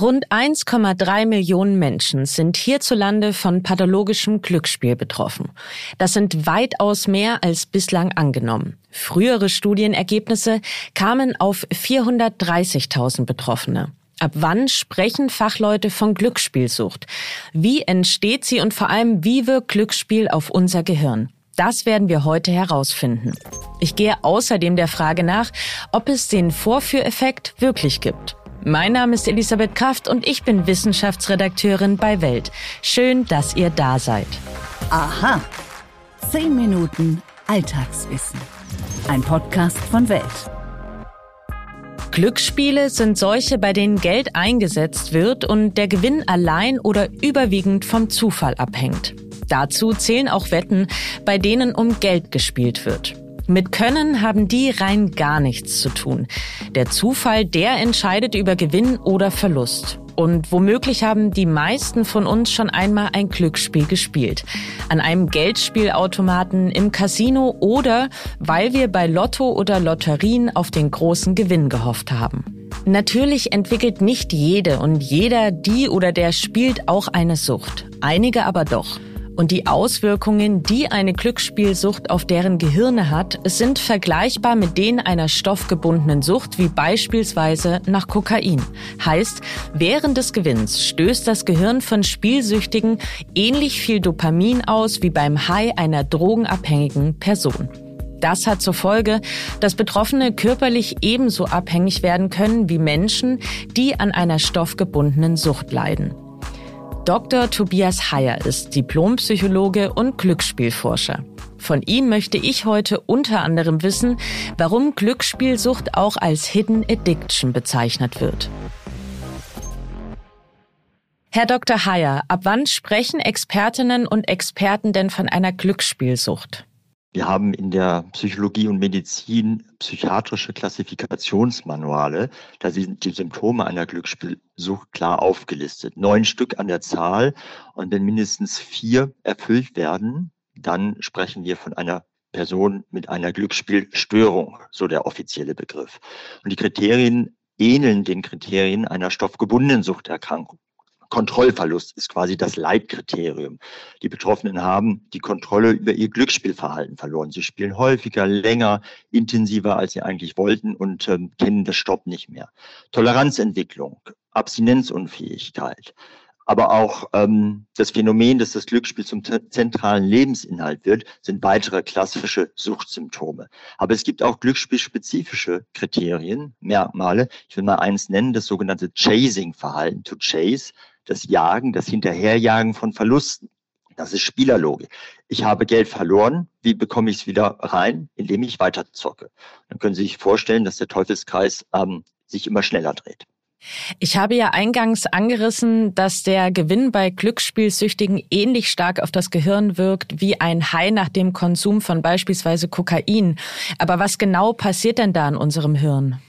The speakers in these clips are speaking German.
Rund 1,3 Millionen Menschen sind hierzulande von pathologischem Glücksspiel betroffen. Das sind weitaus mehr als bislang angenommen. Frühere Studienergebnisse kamen auf 430.000 Betroffene. Ab wann sprechen Fachleute von Glücksspielsucht? Wie entsteht sie und vor allem, wie wirkt Glücksspiel auf unser Gehirn? Das werden wir heute herausfinden. Ich gehe außerdem der Frage nach, ob es den Vorführeffekt wirklich gibt. Mein Name ist Elisabeth Kraft und ich bin Wissenschaftsredakteurin bei Welt. Schön, dass ihr da seid. Aha. Zehn Minuten Alltagswissen. Ein Podcast von Welt. Glücksspiele sind solche, bei denen Geld eingesetzt wird und der Gewinn allein oder überwiegend vom Zufall abhängt. Dazu zählen auch Wetten, bei denen um Geld gespielt wird. Mit Können haben die rein gar nichts zu tun. Der Zufall, der entscheidet über Gewinn oder Verlust. Und womöglich haben die meisten von uns schon einmal ein Glücksspiel gespielt. An einem Geldspielautomaten im Casino oder weil wir bei Lotto oder Lotterien auf den großen Gewinn gehofft haben. Natürlich entwickelt nicht jede und jeder die oder der spielt auch eine Sucht. Einige aber doch. Und die Auswirkungen, die eine Glücksspielsucht auf deren Gehirne hat, sind vergleichbar mit denen einer stoffgebundenen Sucht, wie beispielsweise nach Kokain. Heißt, während des Gewinns stößt das Gehirn von Spielsüchtigen ähnlich viel Dopamin aus wie beim High einer drogenabhängigen Person. Das hat zur Folge, dass Betroffene körperlich ebenso abhängig werden können wie Menschen, die an einer stoffgebundenen Sucht leiden. Dr. Tobias Heyer ist Diplompsychologe und Glücksspielforscher. Von ihm möchte ich heute unter anderem wissen, warum Glücksspielsucht auch als Hidden Addiction bezeichnet wird. Herr Dr. Heyer, ab wann sprechen Expertinnen und Experten denn von einer Glücksspielsucht? Wir haben in der Psychologie und Medizin psychiatrische Klassifikationsmanuale. Da sind die Symptome einer Glücksspielsucht klar aufgelistet. Neun Stück an der Zahl. Und wenn mindestens vier erfüllt werden, dann sprechen wir von einer Person mit einer Glücksspielstörung, so der offizielle Begriff. Und die Kriterien ähneln den Kriterien einer stoffgebundenen Suchterkrankung. Kontrollverlust ist quasi das Leitkriterium. Die Betroffenen haben die Kontrolle über ihr Glücksspielverhalten verloren. Sie spielen häufiger, länger, intensiver, als sie eigentlich wollten und ähm, kennen das Stopp nicht mehr. Toleranzentwicklung, Abstinenzunfähigkeit, aber auch ähm, das Phänomen, dass das Glücksspiel zum zentralen Lebensinhalt wird, sind weitere klassische Suchtsymptome. Aber es gibt auch glücksspielspezifische Kriterien, Merkmale. Ich will mal eins nennen, das sogenannte Chasing-Verhalten, to chase das Jagen, das Hinterherjagen von Verlusten. Das ist Spielerlogik. Ich habe Geld verloren. Wie bekomme ich es wieder rein? Indem ich weiter zocke. Dann können Sie sich vorstellen, dass der Teufelskreis ähm, sich immer schneller dreht. Ich habe ja eingangs angerissen, dass der Gewinn bei Glücksspielsüchtigen ähnlich stark auf das Gehirn wirkt wie ein High nach dem Konsum von beispielsweise Kokain. Aber was genau passiert denn da in unserem Hirn?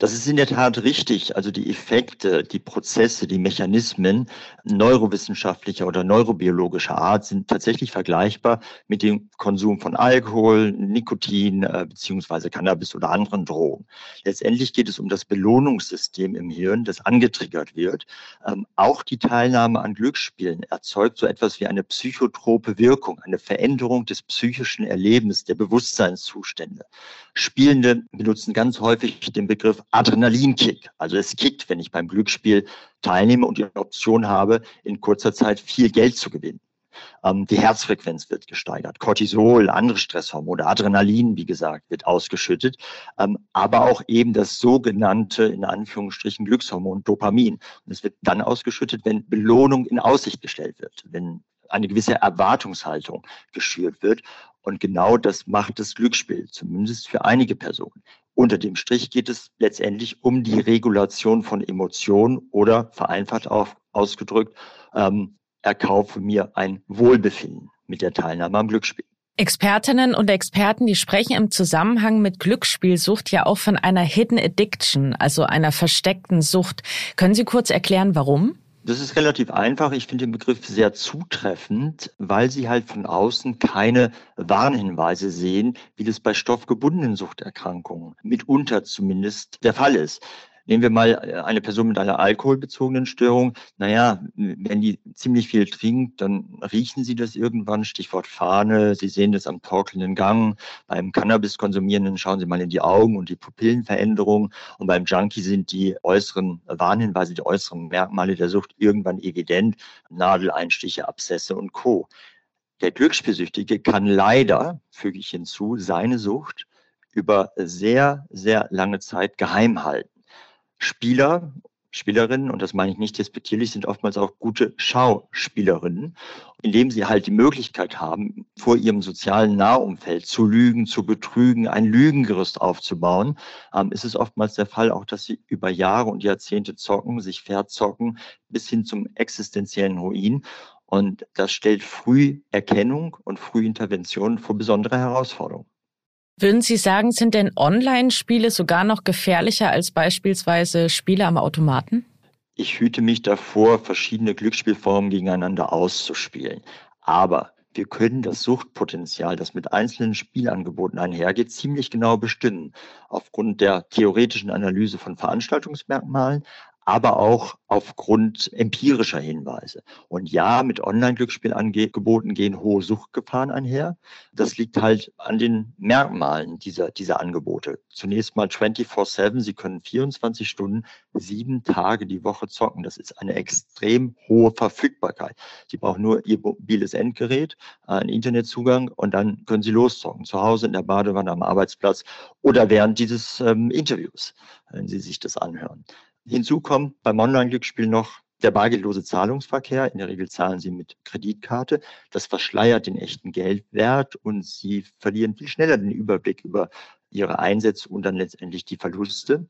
Das ist in der Tat richtig. Also die Effekte, die Prozesse, die Mechanismen neurowissenschaftlicher oder neurobiologischer Art sind tatsächlich vergleichbar mit dem Konsum von Alkohol, Nikotin äh, beziehungsweise Cannabis oder anderen Drogen. Letztendlich geht es um das Belohnungssystem im Hirn, das angetriggert wird. Ähm, auch die Teilnahme an Glücksspielen erzeugt so etwas wie eine psychotrope Wirkung, eine Veränderung des psychischen Erlebens, der Bewusstseinszustände. Spielende benutzen ganz häufig den Begriff Adrenalinkick. Also es kickt, wenn ich beim Glücksspiel teilnehme und die Option habe, in kurzer Zeit viel Geld zu gewinnen. Ähm, die Herzfrequenz wird gesteigert, Cortisol, andere Stresshormone, Adrenalin, wie gesagt, wird ausgeschüttet, ähm, aber auch eben das sogenannte, in Anführungsstrichen, Glückshormon Dopamin. Und es wird dann ausgeschüttet, wenn Belohnung in Aussicht gestellt wird, wenn eine gewisse Erwartungshaltung geschürt wird. Und genau das macht das Glücksspiel, zumindest für einige Personen. Unter dem Strich geht es letztendlich um die Regulation von Emotionen oder vereinfacht auch ausgedrückt, ähm, erkaufe mir ein Wohlbefinden mit der Teilnahme am Glücksspiel. Expertinnen und Experten, die sprechen im Zusammenhang mit Glücksspielsucht ja auch von einer Hidden Addiction, also einer versteckten Sucht. Können Sie kurz erklären, warum? Das ist relativ einfach. Ich finde den Begriff sehr zutreffend, weil Sie halt von außen keine Warnhinweise sehen, wie das bei stoffgebundenen Suchterkrankungen mitunter zumindest der Fall ist. Nehmen wir mal äh, eine Person mit einer alkoholbezogenen Störung. Naja, wenn die ziemlich viel trinkt, dann riechen sie das irgendwann, Stichwort Fahne. Sie sehen das am torkelnden Gang. Beim Cannabis-Konsumierenden schauen Sie mal in die Augen und die Pupillenveränderung. Und beim Junkie sind die äußeren Warnhinweise, die äußeren Merkmale der Sucht irgendwann evident. Nadeleinstiche, Abszesse und Co. Der Glücksspielsüchtige kann leider, füge ich hinzu, seine Sucht über sehr, sehr lange Zeit geheim halten. Spieler, Spielerinnen, und das meine ich nicht despektierlich, sind oftmals auch gute Schauspielerinnen, indem sie halt die Möglichkeit haben, vor ihrem sozialen Nahumfeld zu lügen, zu betrügen, ein Lügengerüst aufzubauen, ähm, ist es oftmals der Fall auch, dass sie über Jahre und Jahrzehnte zocken, sich verzocken, bis hin zum existenziellen Ruin. Und das stellt Früherkennung und Frühintervention vor besondere Herausforderungen. Würden Sie sagen, sind denn Online-Spiele sogar noch gefährlicher als beispielsweise Spiele am Automaten? Ich hüte mich davor, verschiedene Glücksspielformen gegeneinander auszuspielen. Aber wir können das Suchtpotenzial, das mit einzelnen Spielangeboten einhergeht, ziemlich genau bestimmen. Aufgrund der theoretischen Analyse von Veranstaltungsmerkmalen, aber auch aufgrund empirischer Hinweise. Und ja, mit Online-Glücksspielangeboten gehen hohe Suchtgefahren einher. Das liegt halt an den Merkmalen dieser, dieser Angebote. Zunächst mal 24-7. Sie können 24 Stunden, sieben Tage die Woche zocken. Das ist eine extrem hohe Verfügbarkeit. Sie brauchen nur Ihr mobiles Endgerät, einen Internetzugang und dann können Sie loszocken. Zu Hause, in der Badewanne, am Arbeitsplatz oder während dieses ähm, Interviews, wenn Sie sich das anhören. Hinzu kommt beim Online-Glücksspiel noch der bargeldlose Zahlungsverkehr. In der Regel zahlen Sie mit Kreditkarte. Das verschleiert den echten Geldwert und Sie verlieren viel schneller den Überblick über Ihre Einsätze und dann letztendlich die Verluste.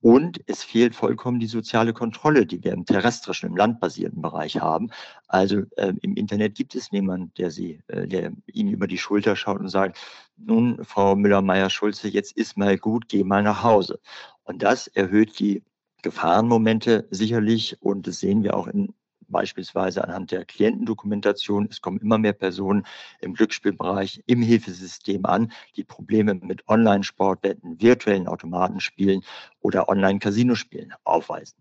Und es fehlt vollkommen die soziale Kontrolle, die wir im terrestrischen, im landbasierten Bereich haben. Also äh, im Internet gibt es niemanden, der sie, äh, der ihnen über die Schulter schaut und sagt, nun, Frau Müller-Meyer-Schulze, jetzt ist mal gut, geh mal nach Hause. Und das erhöht die Gefahrenmomente sicherlich und das sehen wir auch in beispielsweise anhand der Klientendokumentation. Es kommen immer mehr Personen im Glücksspielbereich, im Hilfesystem an, die Probleme mit Online-Sportwetten, virtuellen Automatenspielen oder Online-Casinospielen aufweisen.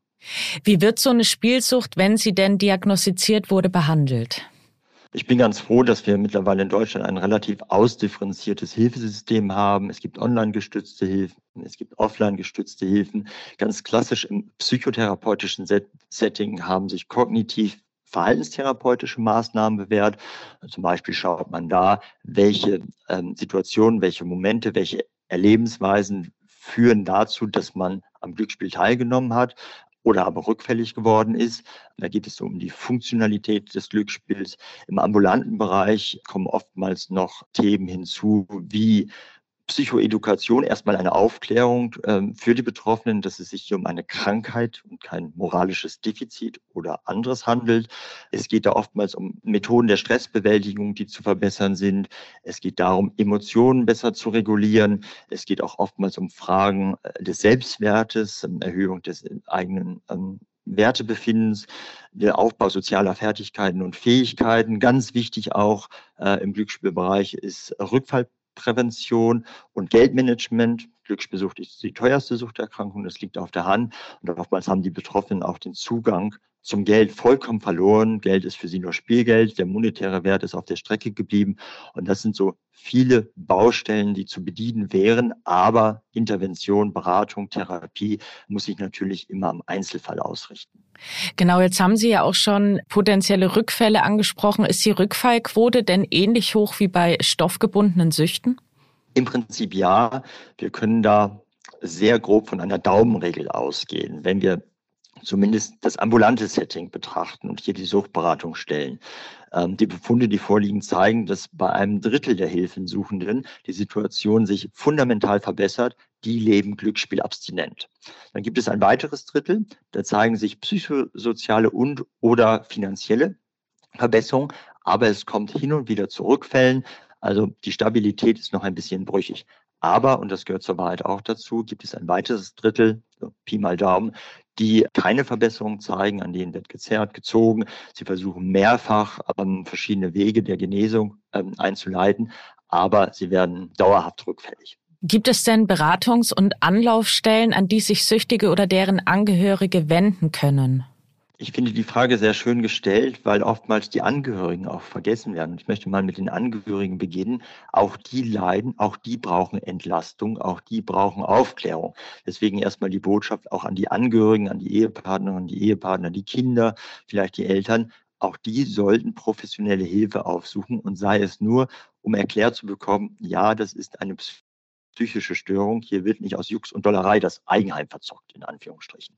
Wie wird so eine Spielsucht, wenn sie denn diagnostiziert wurde, behandelt? Ich bin ganz froh, dass wir mittlerweile in Deutschland ein relativ ausdifferenziertes Hilfesystem haben. Es gibt online gestützte Hilfen, es gibt offline gestützte Hilfen. Ganz klassisch im psychotherapeutischen Setting haben sich kognitiv verhaltenstherapeutische Maßnahmen bewährt. Zum Beispiel schaut man da, welche ähm, Situationen, welche Momente, welche Erlebensweisen führen dazu, dass man am Glücksspiel teilgenommen hat oder aber rückfällig geworden ist. Da geht es um die Funktionalität des Glücksspiels. Im ambulanten Bereich kommen oftmals noch Themen hinzu, wie Psychoedukation erstmal eine Aufklärung ähm, für die Betroffenen, dass es sich hier um eine Krankheit und kein moralisches Defizit oder anderes handelt. Es geht da oftmals um Methoden der Stressbewältigung, die zu verbessern sind. Es geht darum, Emotionen besser zu regulieren. Es geht auch oftmals um Fragen äh, des Selbstwertes, ähm, Erhöhung des eigenen ähm, Wertebefindens, der Aufbau sozialer Fertigkeiten und Fähigkeiten. Ganz wichtig auch äh, im Glücksspielbereich ist Rückfall Prävention und Geldmanagement. Glücksspielsucht ist die teuerste Suchterkrankung, das liegt auf der Hand. Und oftmals haben die Betroffenen auch den Zugang zum Geld vollkommen verloren. Geld ist für sie nur Spielgeld, der monetäre Wert ist auf der Strecke geblieben. Und das sind so viele Baustellen, die zu bedienen wären. Aber Intervention, Beratung, Therapie muss sich natürlich immer am Einzelfall ausrichten. Genau, jetzt haben Sie ja auch schon potenzielle Rückfälle angesprochen. Ist die Rückfallquote denn ähnlich hoch wie bei stoffgebundenen Süchten? Im Prinzip ja. Wir können da sehr grob von einer Daumenregel ausgehen. Wenn wir zumindest das ambulante Setting betrachten und hier die Suchtberatung stellen. Ähm, die Befunde, die vorliegen, zeigen, dass bei einem Drittel der Hilfensuchenden die Situation sich fundamental verbessert. Die leben glücksspielabstinent. Dann gibt es ein weiteres Drittel, da zeigen sich psychosoziale und oder finanzielle Verbesserungen, aber es kommt hin und wieder zu Rückfällen. Also die Stabilität ist noch ein bisschen brüchig. Aber, und das gehört zur Wahrheit auch dazu, gibt es ein weiteres Drittel, so Pi mal Daumen, die keine Verbesserung zeigen, an denen wird gezerrt, gezogen. Sie versuchen mehrfach ähm, verschiedene Wege der Genesung ähm, einzuleiten, aber sie werden dauerhaft rückfällig. Gibt es denn Beratungs- und Anlaufstellen, an die sich Süchtige oder deren Angehörige wenden können? Ich finde die Frage sehr schön gestellt, weil oftmals die Angehörigen auch vergessen werden. Ich möchte mal mit den Angehörigen beginnen. Auch die leiden, auch die brauchen Entlastung, auch die brauchen Aufklärung. Deswegen erstmal die Botschaft auch an die Angehörigen, an die Ehepartnerinnen, die Ehepartner, die Kinder, vielleicht die Eltern. Auch die sollten professionelle Hilfe aufsuchen und sei es nur, um erklärt zu bekommen, ja, das ist eine psychische Störung. Hier wird nicht aus Jux und Dollerei das Eigenheim verzockt, in Anführungsstrichen.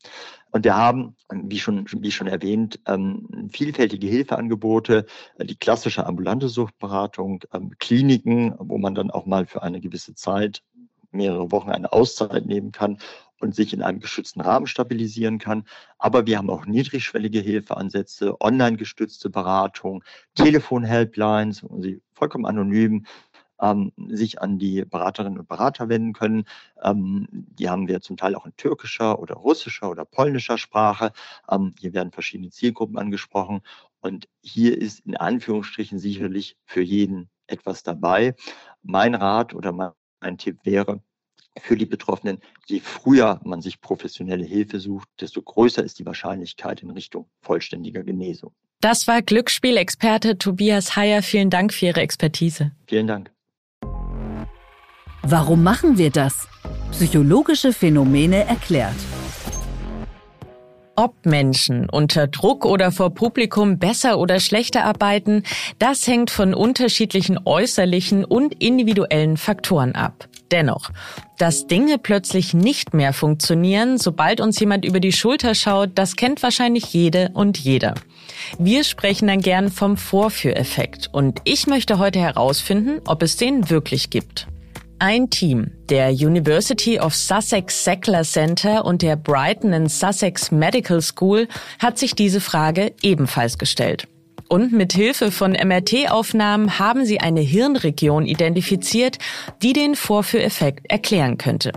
Und wir haben, wie schon, wie schon erwähnt, ähm, vielfältige Hilfeangebote, äh, die klassische ambulante Suchtberatung, ähm, Kliniken, wo man dann auch mal für eine gewisse Zeit, mehrere Wochen eine Auszeit nehmen kann und sich in einem geschützten Rahmen stabilisieren kann. Aber wir haben auch niedrigschwellige Hilfeansätze, online gestützte Beratung, Telefon-Helplines, wo Sie vollkommen anonym ähm, sich an die Beraterinnen und Berater wenden können. Ähm, die haben wir zum Teil auch in türkischer oder russischer oder polnischer Sprache. Ähm, hier werden verschiedene Zielgruppen angesprochen. Und hier ist in Anführungsstrichen sicherlich für jeden etwas dabei. Mein Rat oder mein Tipp wäre, für die Betroffenen, je früher man sich professionelle Hilfe sucht, desto größer ist die Wahrscheinlichkeit in Richtung vollständiger Genesung. Das war Glücksspielexperte Tobias Heyer. Vielen Dank für Ihre Expertise. Vielen Dank. Warum machen wir das? Psychologische Phänomene erklärt. Ob Menschen unter Druck oder vor Publikum besser oder schlechter arbeiten, das hängt von unterschiedlichen äußerlichen und individuellen Faktoren ab. Dennoch, dass Dinge plötzlich nicht mehr funktionieren, sobald uns jemand über die Schulter schaut, das kennt wahrscheinlich jede und jeder. Wir sprechen dann gern vom Vorführeffekt und ich möchte heute herausfinden, ob es den wirklich gibt. Ein Team der University of Sussex Sackler Center und der Brighton and Sussex Medical School hat sich diese Frage ebenfalls gestellt. Und mit Hilfe von MRT-Aufnahmen haben sie eine Hirnregion identifiziert, die den Vorführeffekt erklären könnte.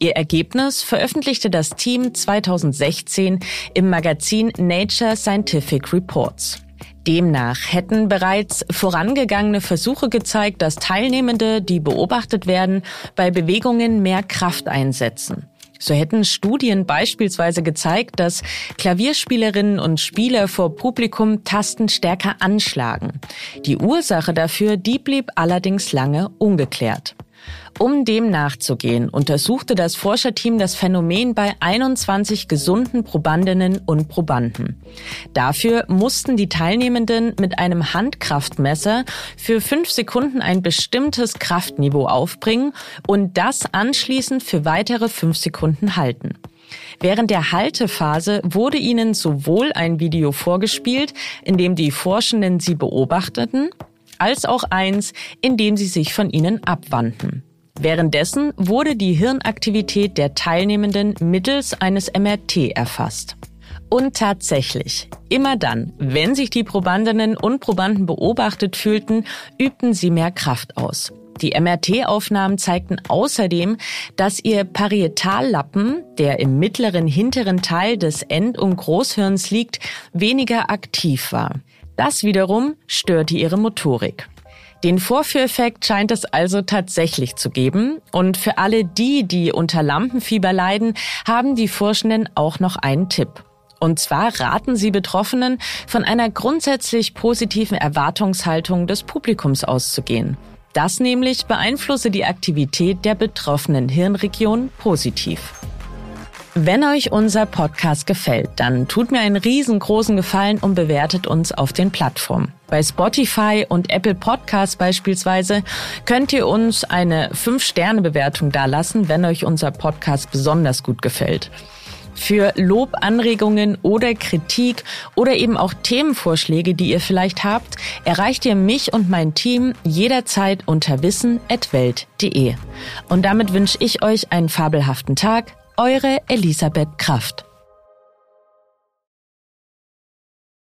Ihr Ergebnis veröffentlichte das Team 2016 im Magazin Nature Scientific Reports. Demnach hätten bereits vorangegangene Versuche gezeigt, dass Teilnehmende, die beobachtet werden, bei Bewegungen mehr Kraft einsetzen. So hätten Studien beispielsweise gezeigt, dass Klavierspielerinnen und Spieler vor Publikum Tasten stärker anschlagen. Die Ursache dafür, die blieb allerdings lange ungeklärt. Um dem nachzugehen, untersuchte das Forscherteam das Phänomen bei 21 gesunden Probandinnen und Probanden. Dafür mussten die Teilnehmenden mit einem Handkraftmesser für fünf Sekunden ein bestimmtes Kraftniveau aufbringen und das anschließend für weitere fünf Sekunden halten. Während der Haltephase wurde ihnen sowohl ein Video vorgespielt, in dem die Forschenden sie beobachteten, als auch eins, in dem sie sich von ihnen abwandten. Währenddessen wurde die Hirnaktivität der Teilnehmenden mittels eines MRT erfasst. Und tatsächlich, immer dann, wenn sich die Probandinnen und Probanden beobachtet fühlten, übten sie mehr Kraft aus. Die MRT-Aufnahmen zeigten außerdem, dass ihr Parietallappen, der im mittleren hinteren Teil des End- und Großhirns liegt, weniger aktiv war. Das wiederum störte ihre Motorik. Den Vorführeffekt scheint es also tatsächlich zu geben. Und für alle die, die unter Lampenfieber leiden, haben die Forschenden auch noch einen Tipp. Und zwar raten sie Betroffenen, von einer grundsätzlich positiven Erwartungshaltung des Publikums auszugehen. Das nämlich beeinflusse die Aktivität der betroffenen Hirnregion positiv. Wenn euch unser Podcast gefällt, dann tut mir einen riesengroßen Gefallen und bewertet uns auf den Plattformen. Bei Spotify und Apple Podcasts beispielsweise könnt ihr uns eine 5-Sterne-Bewertung dalassen, wenn euch unser Podcast besonders gut gefällt. Für Lob, Anregungen oder Kritik oder eben auch Themenvorschläge, die ihr vielleicht habt, erreicht ihr mich und mein Team jederzeit unter wissen.welt.de. Und damit wünsche ich euch einen fabelhaften Tag eure Elisabeth Kraft.